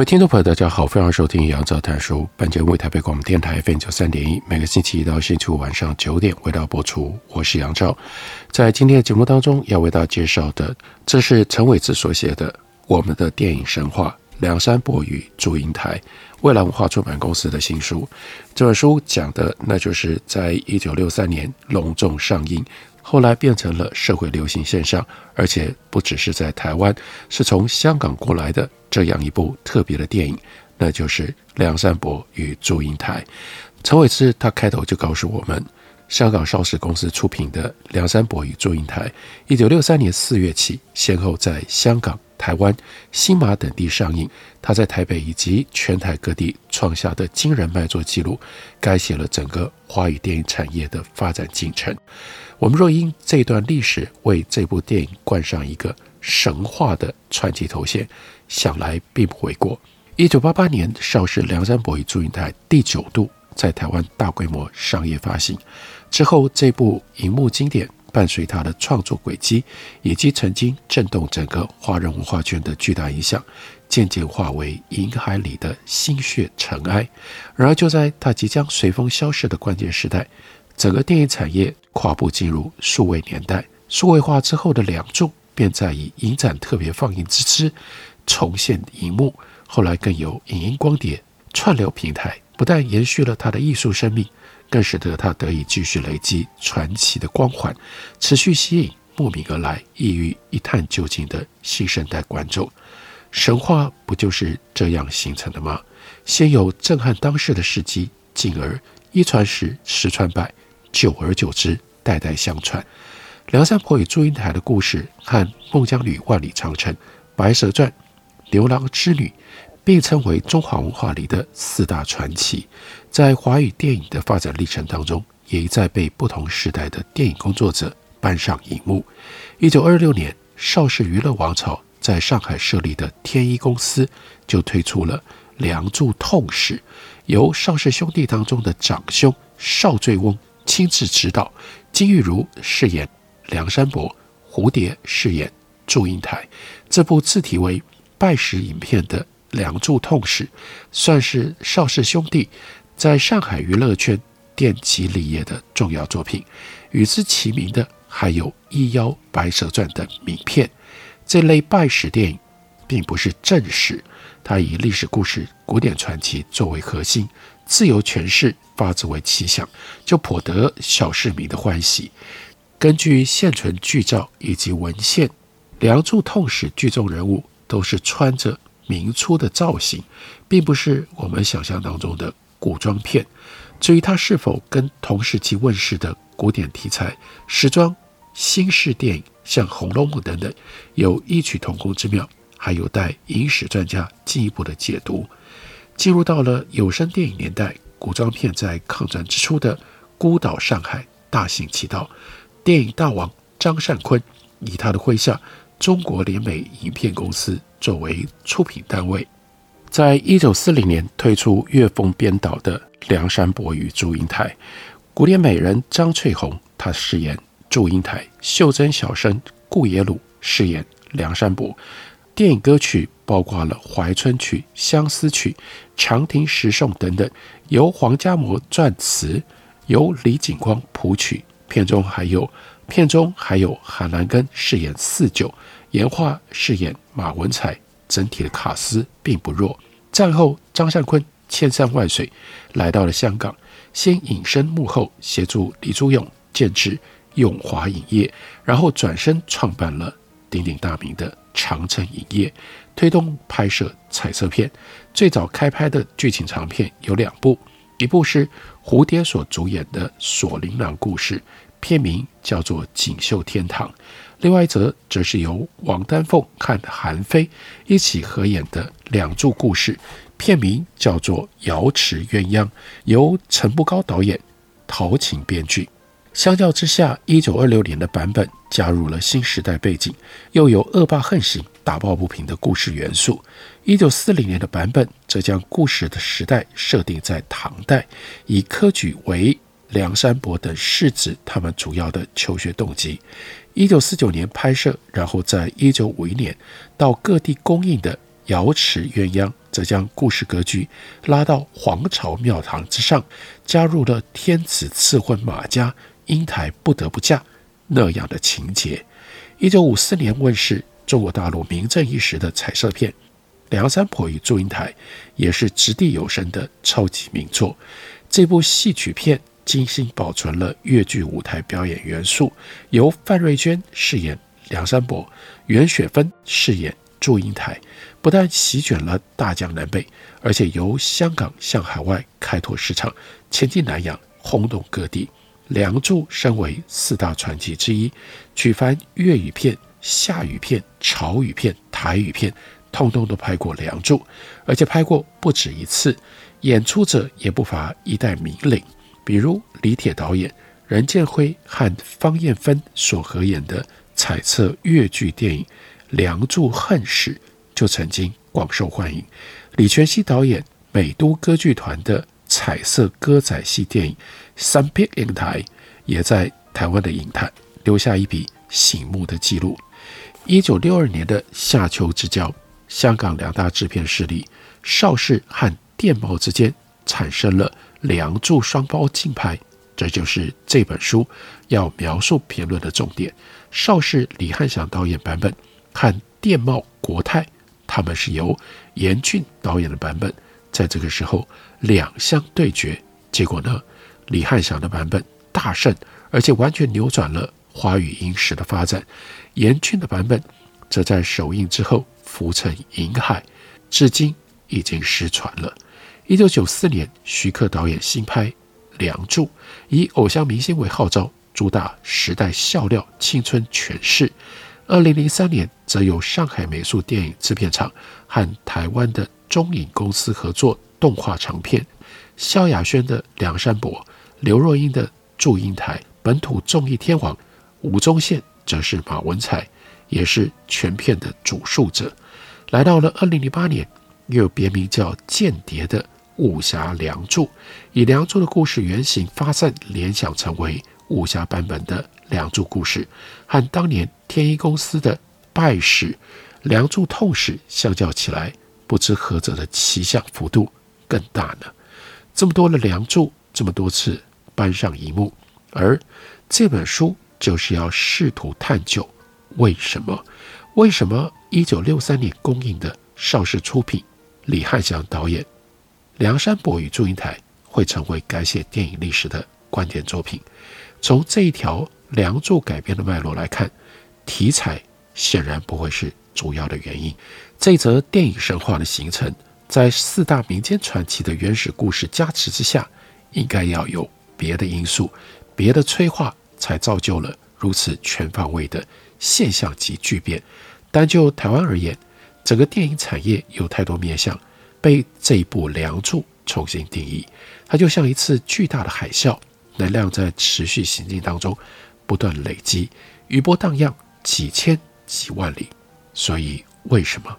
位听众朋友，大家好，欢迎收听杨照谈书。本节目为台北广播电台 FM 九三点一，每个星期一到星期五晚上九点为大家播出。我是杨照，在今天的节目当中要为大家介绍的，这是陈伟志所写的《我们的电影神话：梁山伯与祝英台》，未来文化出版公司的新书。这本书讲的，那就是在一九六三年隆重上映。后来变成了社会流行现象，而且不只是在台湾，是从香港过来的这样一部特别的电影，那就是《梁山伯与祝英台》。陈伟之他开头就告诉我们，香港邵氏公司出品的《梁山伯与祝英台》，一九六三年四月起，先后在香港、台湾、新马等地上映。他在台北以及全台各地创下的惊人卖座纪录，改写了整个华语电影产业的发展进程。我们若因这段历史为这部电影冠上一个神话的传奇头衔，想来并不为过。一九八八年，邵氏《梁山伯与祝英台》第九度在台湾大规模商业发行之后，这部银幕经典伴随他的创作轨迹以及曾经震动整个华人文化圈的巨大影响，渐渐化为银海里的心血尘埃。然而，就在他即将随风消逝的关键时代，整个电影产业跨步进入数位年代，数位化之后的梁祝便在以影展特别放映之姿重现荧幕。后来更有影音光碟串流平台，不但延续了他的艺术生命，更使得他得以继续累积传奇的光环，持续吸引慕名而来、意欲一探究竟的新生代观众。神话不就是这样形成的吗？先有震撼当世的事迹，进而一传十，十传百。久而久之，代代相传。梁山伯与祝英台的故事和孟姜女万里长城、白蛇传、牛郎织女并称为中华文化里的四大传奇，在华语电影的发展历程当中，也一再被不同时代的电影工作者搬上荧幕。一九二六年，邵氏娱乐王朝在上海设立的天一公司就推出了《梁祝痛史》，由邵氏兄弟当中的长兄邵醉翁。亲自指导，金玉如饰演梁山伯，蝴蝶饰演祝英台。这部自题为拜史影片的《梁祝痛史》，算是邵氏兄弟在上海娱乐圈奠基立业的重要作品。与之齐名的还有《一妖白蛇传》等名片。这类拜史电影并不是正史，它以历史故事、古典传奇作为核心。自由诠释，发自为奇想，就颇得小市民的欢喜。根据现存剧照以及文献，《梁祝痛史》剧中人物都是穿着明初的造型，并不是我们想象当中的古装片。至于它是否跟同时期问世的古典题材、时装、新式电影，像《红楼梦》等等，有异曲同工之妙，还有待影史专家进一步的解读。进入到了有声电影年代，古装片在抗战之初的孤岛上海大行其道。电影大王张善坤以他的麾下中国联美影片公司作为出品单位，在一九四零年推出岳峰编导的《梁山伯与祝英台》，古典美人张翠红她饰演祝英台，袖珍小生顾野鲁饰演梁山伯。电影歌曲包括了《怀春曲》《相思曲》《长亭十颂》等等，由黄家模撰词，由李景光谱曲。片中还有片中还有韩兰根饰演四九，严樺饰演马文才，整体的卡司并不弱。战后，张善坤千山万水来到了香港，先隐身幕后协助李租勇建置永华影业，然后转身创办了鼎鼎大名的。长城影业推动拍摄彩色片，最早开拍的剧情长片有两部，一部是蝴蝶所主演的《锁麟囊故事》，片名叫做《锦绣天堂》；另外一则则是由王丹凤和韩非一起合演的梁祝故事，片名叫做《瑶池鸳鸯》，由陈步高导演、陶晴编剧。相较之下，一九二六年的版本加入了新时代背景，又有恶霸横行、打抱不平的故事元素。一九四零年的版本则将故事的时代设定在唐代，以科举为梁山伯等世子他们主要的求学动机。一九四九年拍摄，然后在一九五一年到各地公映的《瑶池鸳鸯》，则将故事格局拉到皇朝庙堂之上，加入了天子赐婚马家。英台不得不嫁那样的情节。一九五四年问世，中国大陆名震一时的彩色片《梁山伯与祝英台》也是掷地有声的超级名作。这部戏曲片精心保存了粤剧舞台表演元素，由范瑞娟饰演梁山伯，袁雪芬饰演祝英台，不但席卷了大江南北，而且由香港向海外开拓市场，前进南洋，轰动各地。《梁祝》身为四大传奇之一，举凡粤语片、夏语片、潮语片、台语片，通通都拍过《梁祝》，而且拍过不止一次。演出者也不乏一代名伶，比如李铁导演、任剑辉和方艳芬所合演的彩色粤剧电影《梁祝恨史》就曾经广受欢迎。李全熙导演美都歌剧团的彩色歌仔戏电影。三片影台也在台湾的影坛留下一笔醒目的记录。一九六二年的夏秋之交，香港两大制片势力邵氏和电懋之间产生了梁祝双胞竞拍，这就是这本书要描述评论的重点。邵氏李翰祥导演版本和电懋国泰，他们是由严俊导演的版本，在这个时候两相对决，结果呢？李翰祥的版本大胜，而且完全扭转了华语影史的发展。严俊的版本则在首映之后浮沉银海，至今已经失传了。一九九四年，徐克导演新拍《梁祝》，以偶像明星为号召，主打时代笑料、青春诠释。二零零三年，则由上海美术电影制片厂和台湾的中影公司合作动画长片，萧亚轩的《梁山伯》。刘若英的祝英台，本土综艺天王吴宗宪则是马文才，也是全片的主述者。来到了二零零八年，又有别名叫《间谍》的武侠梁祝，以梁祝的故事原型发散联想成为武侠版本的梁祝故事，和当年天一公司的败史梁祝痛史相较起来，不知何者的奇想幅度更大呢？这么多的梁祝，这么多次。搬上荧幕，而这本书就是要试图探究为什么？为什么一九六三年公映的邵氏出品、李翰祥导演《梁山伯与祝英台》会成为改写电影历史的关键作品？从这一条《梁祝》改编的脉络来看，题材显然不会是主要的原因。这则电影神话的形成，在四大民间传奇的原始故事加持之下，应该要有。别的因素，别的催化，才造就了如此全方位的现象级巨变。单就台湾而言，整个电影产业有太多面向被这一部《梁祝》重新定义。它就像一次巨大的海啸，能量在持续行进当中不断累积，余波荡漾几千几万里。所以，为什么？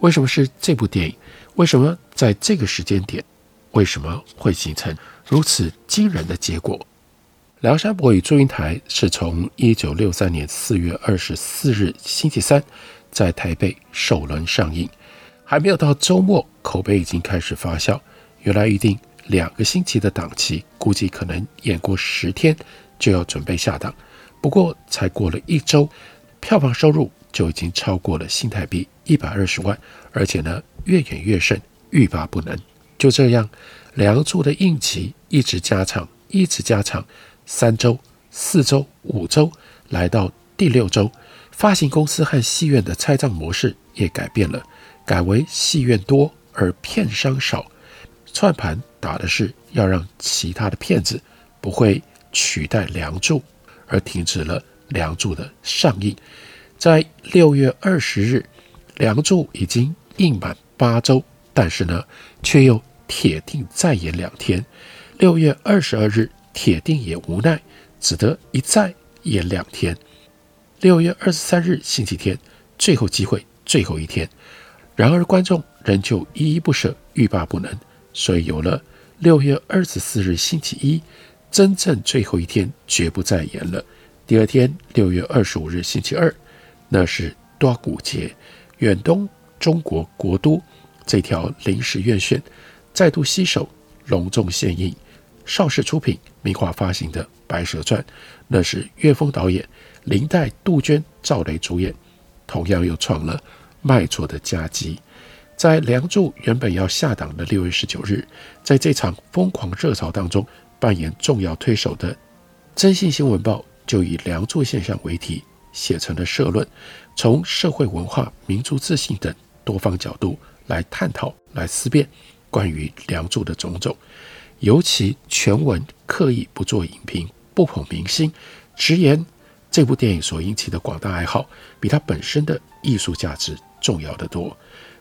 为什么是这部电影？为什么在这个时间点？为什么会形成？如此惊人的结果，《梁山伯与祝英台》是从一九六三年四月二十四日星期三在台北首轮上映，还没有到周末，口碑已经开始发酵。原来预定两个星期的档期，估计可能演过十天就要准备下档。不过才过了一周，票房收入就已经超过了新台币一百二十万，而且呢越演越盛，欲罢不能。就这样。梁祝的映期一直加长，一直加长，三周、四周、五周，来到第六周，发行公司和戏院的拆账模式也改变了，改为戏院多而片商少，串盘打的是要让其他的片子不会取代梁祝，而停止了《梁祝》的上映。在六月二十日，《梁祝》已经映满八周，但是呢，却又铁定再演两天。六月二十二日，铁定也无奈，只得一再演两天。六月二十三日，星期天，最后机会，最后一天。然而观众仍旧依依不舍，欲罢不能，所以有了六月二十四日星期一，真正最后一天，绝不再演了。第二天，六月二十五日星期二，那是端午节，远东中国国都这条临时院线再度携手隆重献映，邵氏出品、明华发行的《白蛇传》，那是岳峰导演、林黛、杜鹃、赵雷主演，同样又创了卖座的佳绩。在《梁祝》原本要下档的六月十九日，在这场疯狂热潮当中扮演重要推手的《征信新闻报》就以“梁祝现象”为题写成了社论，从社会文化、民族自信等多方角度来探讨、来思辨关于《梁祝》的种种。尤其全文刻意不做影评、不捧明星，直言这部电影所引起的广大爱好，比它本身的艺术价值重要得多。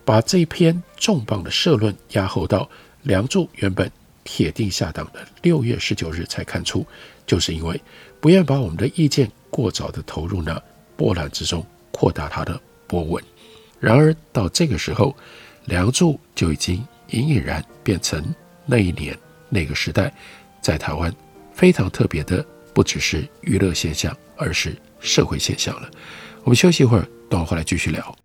把这篇重磅的社论压后到《梁祝》原本铁定下档的六月十九日才刊出，就是因为不愿把我们的意见过早的投入那波澜之中，扩大它的波纹。然而到这个时候，《梁祝》就已经隐隐然变成那一年。那个时代，在台湾非常特别的，不只是娱乐现象，而是社会现象了。我们休息一会儿，等会回来继续聊。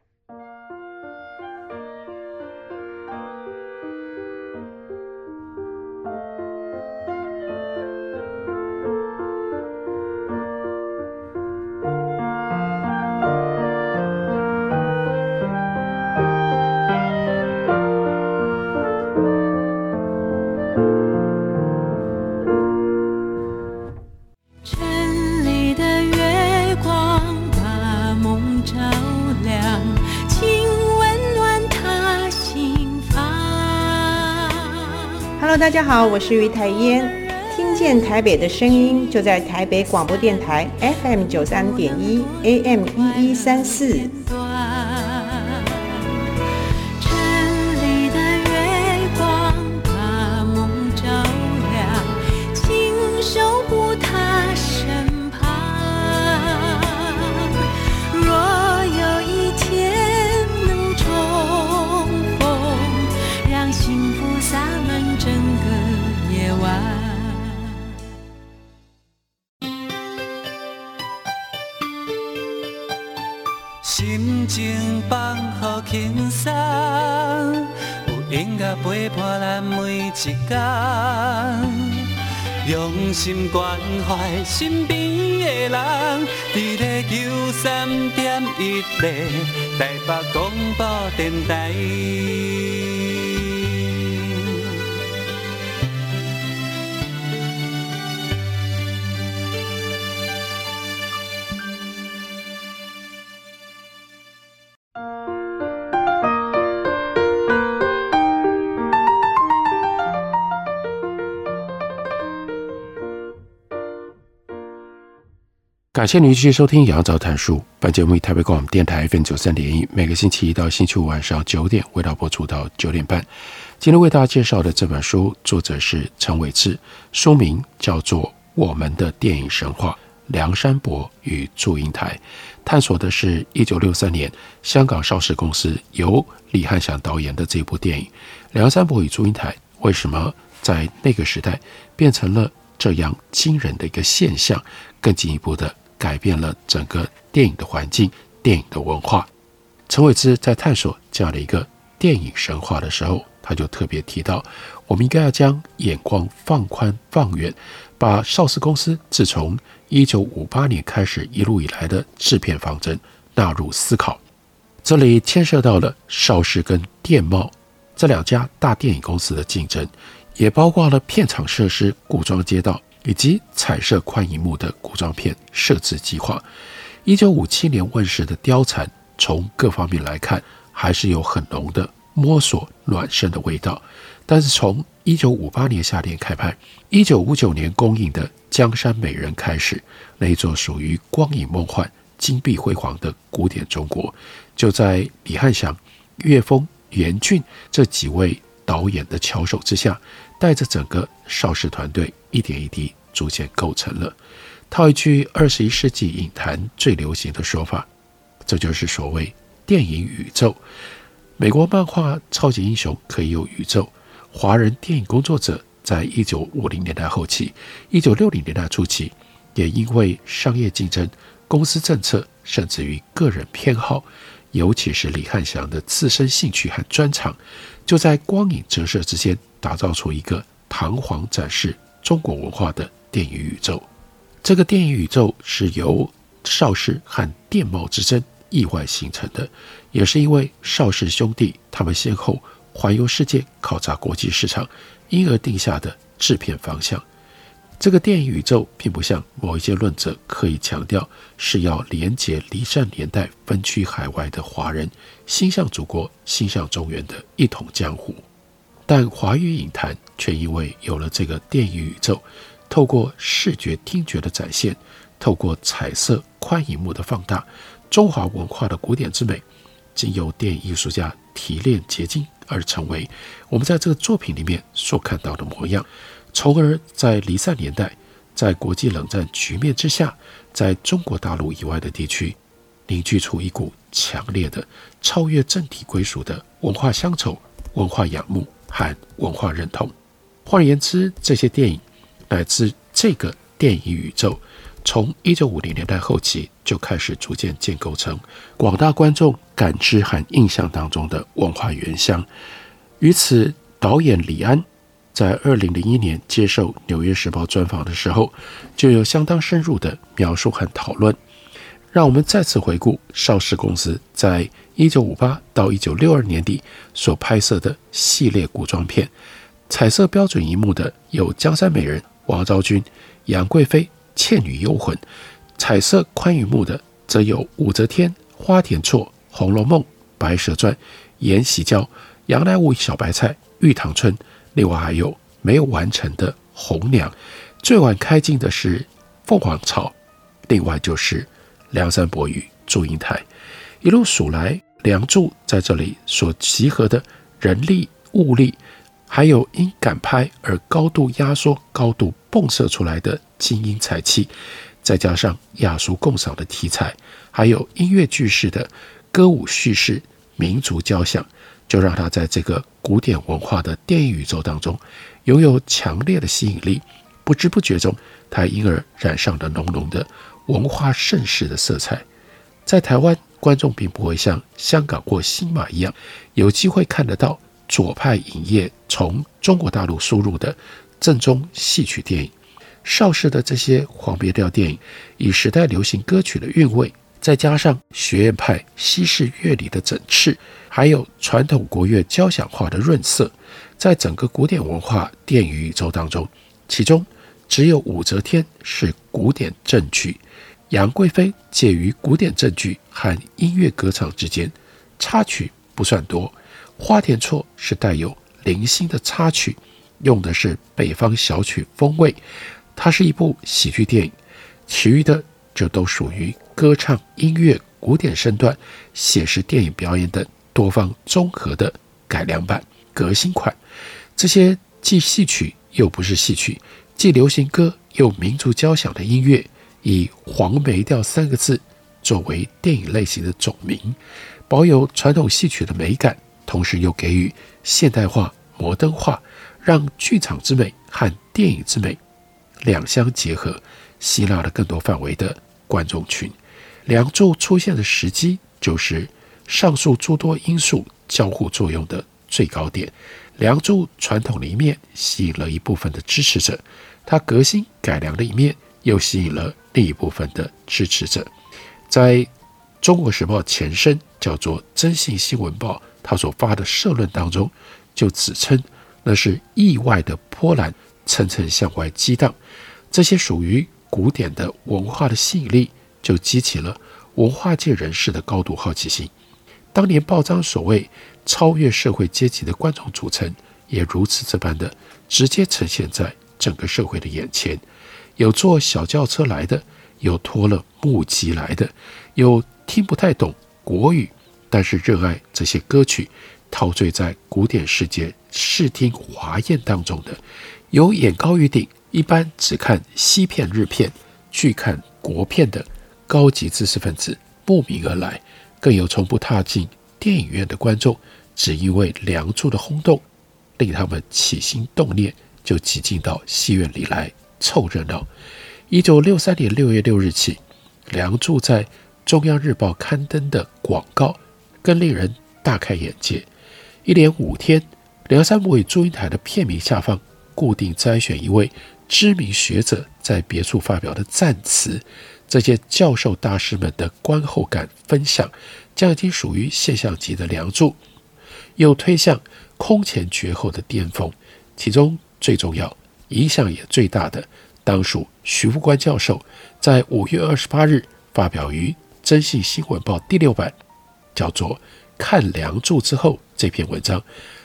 照亮，请温暖他心房。Hello，大家好，我是于台烟，听见台北的声音，就在台北广播电台 FM 九三点一 AM 一一三四。音乐陪伴咱每一天，用心关怀身边的人，伫咧九三点一零台北广播电台。感谢您继续收听《杨照谈书》。本节目以台北广播电台 FM 九三点一，每个星期一到星期五晚上九点，为大家播出到九点半。今天为大家介绍的这本书，作者是陈伟志，书名叫做《我们的电影神话：梁山伯与祝英台》，探索的是一九六三年香港邵氏公司由李翰祥导演的这部电影《梁山伯与祝英台》为什么在那个时代变成了这样惊人的一个现象，更进一步的。改变了整个电影的环境，电影的文化。陈伟之在探索这样的一个电影神话的时候，他就特别提到，我们应该要将眼光放宽放远，把邵氏公司自从一九五八年开始一路以来的制片方针纳入思考。这里牵涉到了邵氏跟电懋这两家大电影公司的竞争，也包括了片场设施、古装街道。以及彩色宽银幕的古装片摄制计划。一九五七年问世的《貂蝉》，从各方面来看，还是有很浓的摸索暖身的味道。但是从一九五八年夏天开拍，一九五九年公映的《江山美人》开始，那一座属于光影梦幻、金碧辉煌的古典中国，就在李翰祥、岳峰、严俊这几位导演的巧手之下，带着整个邵氏团队一点一滴逐渐构成了。套一句二十一世纪影坛最流行的说法，这就是所谓电影宇宙。美国漫画超级英雄可以有宇宙。华人电影工作者在一九五零年代后期、一九六零年代初期，也因为商业竞争、公司政策，甚至于个人偏好，尤其是李翰祥的自身兴趣和专长，就在光影折射之间，打造出一个堂皇展示中国文化的电影宇宙。这个电影宇宙是由邵氏和电懋之争意外形成的，也是因为邵氏兄弟他们先后。环游世界，考察国际市场，因而定下的制片方向。这个电影宇宙并不像某一些论者刻意强调是要连接离散年代分区海外的华人，心向祖国、心向中原的一统江湖。但华语影坛却因为有了这个电影宇宙，透过视觉、听觉的展现，透过彩色宽银幕的放大，中华文化的古典之美，经由电影艺术家提炼结晶。而成为我们在这个作品里面所看到的模样，从而在离散年代，在国际冷战局面之下，在中国大陆以外的地区，凝聚出一股强烈的超越政体归属的文化乡愁、文化仰慕和文化认同。换言之，这些电影乃至这个电影宇宙，从一九五零年代后期就开始逐渐建构成广大观众感知和印象当中的文化原乡。于此，导演李安在二零零一年接受《纽约时报》专访的时候，就有相当深入的描述和讨论。让我们再次回顾邵氏公司在一九五八到一九六二年底所拍摄的系列古装片，彩色标准银幕的有《江山美人》、王昭君、杨贵妃。《倩女幽魂》，彩色宽银幕的则有武则天、花田错、《红楼梦》、《白蛇传》、延禧娇、杨乃武与小白菜、玉堂春，另外还有没有完成的《红娘》，最晚开镜的是《凤凰巢》，另外就是《梁山伯与祝英台》。一路数来，《梁祝》在这里所集合的人力物力，还有因赶拍而高度压缩、高度迸射出来的。精英才气，再加上雅俗共赏的题材，还有音乐剧式的歌舞叙事、民族交响，就让他在这个古典文化的电影宇宙当中拥有强烈的吸引力。不知不觉中，他因而染上了浓浓的文化盛世的色彩。在台湾，观众并不会像香港或新马一样有机会看得到左派影业从中国大陆输入的正宗戏曲电影。邵氏的这些黄别调电影，以时代流行歌曲的韵味，再加上学院派西式乐理的整饬，还有传统国乐交响化的润色，在整个古典文化电影宇宙当中，其中只有武则天是古典正剧，杨贵妃介于古典正剧和音乐歌唱之间，插曲不算多，花田错是带有零星的插曲，用的是北方小曲风味。它是一部喜剧电影，其余的就都属于歌唱、音乐、古典身段、写实电影表演等多方综合的改良版、革新款。这些既戏曲又不是戏曲，既流行歌又民族交响的音乐，以黄梅调三个字作为电影类型的总名，保有传统戏曲的美感，同时又给予现代化、摩登化，让剧场之美和电影之美。两相结合，吸纳了更多范围的观众群。梁祝出现的时机，就是上述诸多因素交互作用的最高点。梁祝传统的一面吸引了一部分的支持者，他革新改良的一面又吸引了另一部分的支持者。在中国时报前身叫做《征信新闻报》，他所发的社论当中，就指称那是意外的波澜。层层向外激荡，这些属于古典的文化的吸引力，就激起了文化界人士的高度好奇心。当年报章所谓超越社会阶级的观众组成，也如此这般的直接呈现在整个社会的眼前。有坐小轿车来的，有拖了木屐来的，有听不太懂国语，但是热爱这些歌曲，陶醉在古典世界视听华宴当中的，有眼高于顶，一般只看西片、日片，拒看国片的高级知识分子慕名而来，更有从不踏进电影院的观众，只因为《梁祝》的轰动，令他们起心动念，就挤进到戏院里来。凑热闹。一九六三年六月六日起，梁祝在中央日报刊登的广告，更令人大开眼界。一连五天，梁山伯与祝英台的片名下方固定摘选一位知名学者在别处发表的赞词。这些教授大师们的观后感分享，将已经属于现象级的梁祝，又推向空前绝后的巅峰。其中最重要。影响也最大的，当属徐复观教授在五月二十八日发表于《征信新闻报》第六版，叫做《看梁祝之后》这篇文章。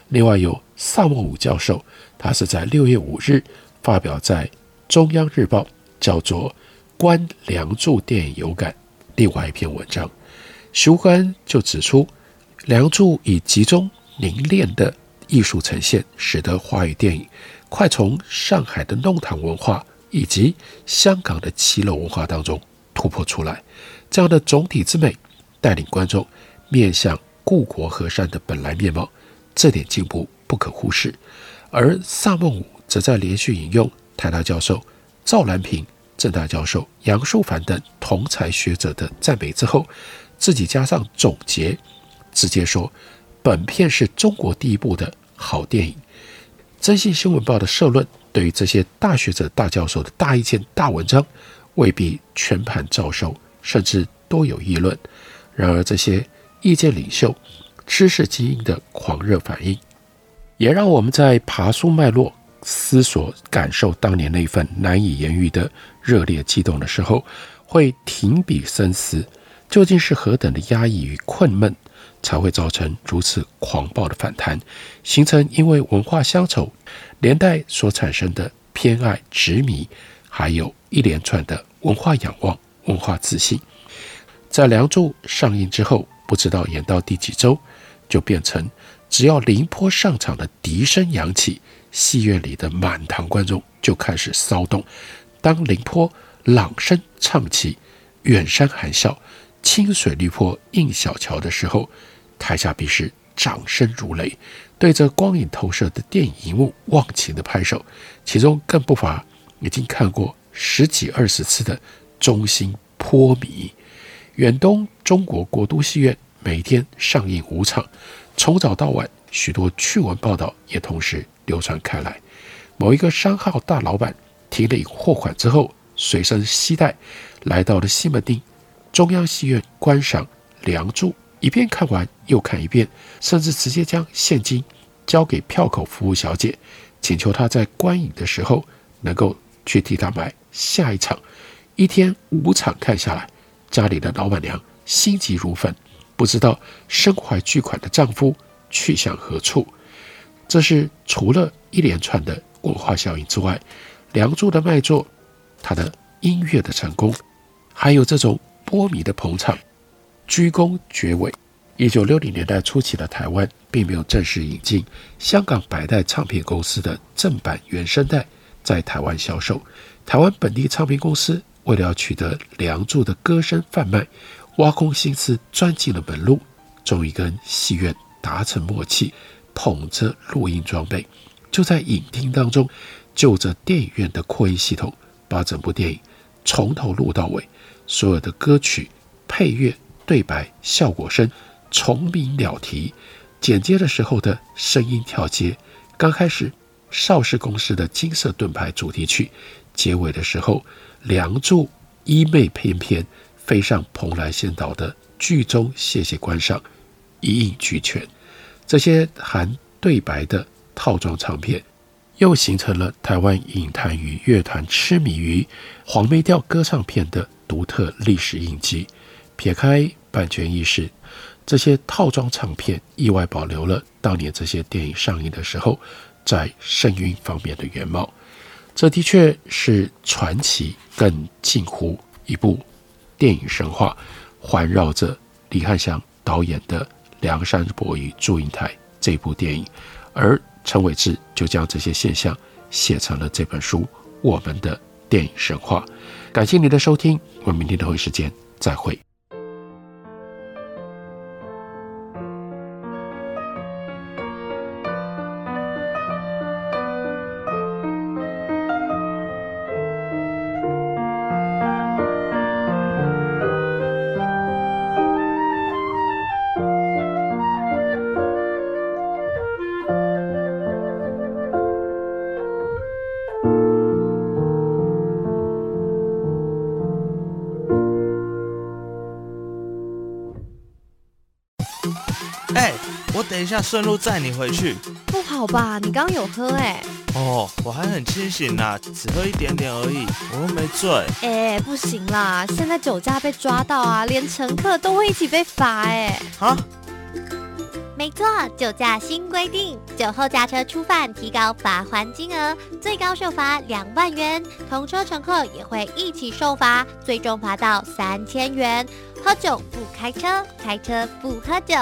另外有萨孟武教授，他是在六月五日发表在《中央日报》，叫做《观梁祝电影有感》另外一篇文章。徐欢就指出，梁祝以集中凝练的艺术呈现，使得华语电影。快从上海的弄堂文化以及香港的骑楼文化当中突破出来，这样的总体之美带领观众面向故国河山的本来面貌，这点进步不可忽视。而萨孟武则在连续引用台大教授赵兰平、郑大教授杨树凡等同才学者的赞美之后，自己加上总结，直接说本片是中国第一部的好电影。《征信新闻报》的社论对于这些大学者、大教授的大意见、大文章，未必全盘照收，甚至多有议论。然而，这些意见领袖、知识精英的狂热反应，也让我们在爬梳脉络、思索、感受当年那份难以言喻的热烈激动的时候，会停笔深思，究竟是何等的压抑与困闷。才会造成如此狂暴的反弹，形成因为文化乡愁连带所产生的偏爱执迷，还有一连串的文化仰望、文化自信。在《梁祝》上映之后，不知道演到第几周，就变成只要凌波上场的笛声扬起，戏院里的满堂观众就开始骚动。当凌波朗声唱起《远山含笑》。清水绿坡映小桥的时候，台下必是掌声如雷，对着光影投射的电影荧幕忘情的拍手，其中更不乏已经看过十几二十次的忠心坡迷。远东中国国都戏院每天上映五场，从早到晚，许多趣闻报道也同时流传开来。某一个商号大老板提领货款之后，随身携带来到了西门町。中央戏院观赏《梁祝》，一遍看完又看一遍，甚至直接将现金交给票口服务小姐，请求她在观影的时候能够去替她买下一场。一天五场看下来，家里的老板娘心急如焚，不知道身怀巨款的丈夫去向何处。这是除了一连串的文化效应之外，《梁祝》的卖座，它的音乐的成功，还有这种。波迷的捧场，居功厥伟。一九六零年代初期的台湾，并没有正式引进香港百代唱片公司的正版原声带在台湾销售。台湾本地唱片公司为了要取得《梁祝》的歌声贩卖，挖空心思钻进了门路，终于跟戏院达成默契，捧着录音装备，就在影厅当中，就着电影院的扩音系统，把整部电影从头录到尾。所有的歌曲、配乐、对白、效果声，虫鸣鸟啼，剪接的时候的声音跳接，刚开始邵氏公司的金色盾牌主题曲，结尾的时候，梁祝衣袂翩翩飞上蓬莱仙岛的剧中谢谢观赏，一应俱全。这些含对白的套装唱片，又形成了台湾影坛与乐团痴迷于黄梅调歌唱片的独特历史印记，撇开版权意识，这些套装唱片意外保留了当年这些电影上映的时候在声韵方面的原貌。这的确是传奇，更近乎一部电影神话，环绕着李翰祥导演的《梁山伯与祝英台》这部电影，而陈伟志就将这些现象写成了这本书《我们的电影神话》。感谢您的收听，我们明天同一时间再会。下，顺路载你回去。不好吧？你刚刚有喝哎、欸。哦，我还很清醒呐，只喝一点点而已，我又没醉。哎、欸，不行啦，现在酒驾被抓到啊，连乘客都会一起被罚哎。啊？没错，酒驾新规定，酒后驾车初犯提高罚还金额，最高受罚两万元，同车乘客也会一起受罚，最终罚到三千元。喝酒不开车，开车不喝酒。